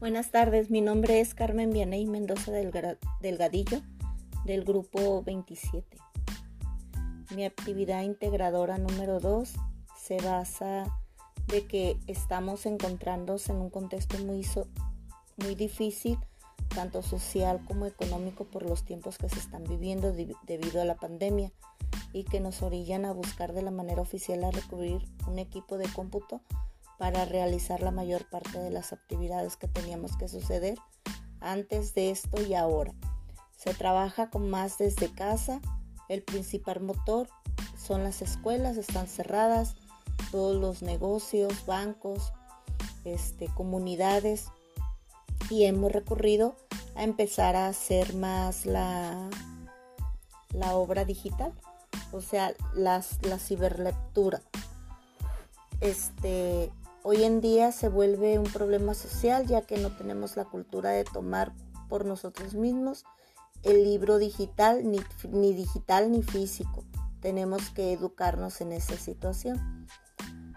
Buenas tardes, mi nombre es Carmen Vianey Mendoza Delgadillo del grupo 27. Mi actividad integradora número 2 se basa de que estamos encontrándonos en un contexto muy, muy difícil, tanto social como económico, por los tiempos que se están viviendo debido a la pandemia y que nos orillan a buscar de la manera oficial a recubrir un equipo de cómputo para realizar la mayor parte de las actividades que teníamos que suceder antes de esto y ahora. Se trabaja con más desde casa. El principal motor son las escuelas, están cerradas, todos los negocios, bancos, este, comunidades y hemos recurrido a empezar a hacer más la, la obra digital, o sea, las, la ciberlectura. Este, Hoy en día se vuelve un problema social ya que no tenemos la cultura de tomar por nosotros mismos el libro digital, ni, digital ni físico. Tenemos que educarnos en esa situación.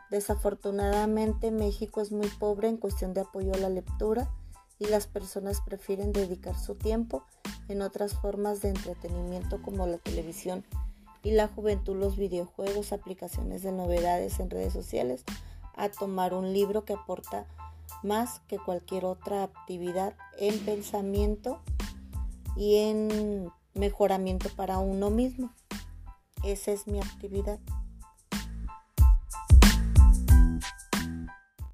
Desafortunadamente México es muy pobre en cuestión de apoyo a la lectura y las personas prefieren dedicar su tiempo en otras formas de entretenimiento como la televisión y la juventud, los videojuegos, aplicaciones de novedades en redes sociales a tomar un libro que aporta más que cualquier otra actividad en pensamiento y en mejoramiento para uno mismo. Esa es mi actividad.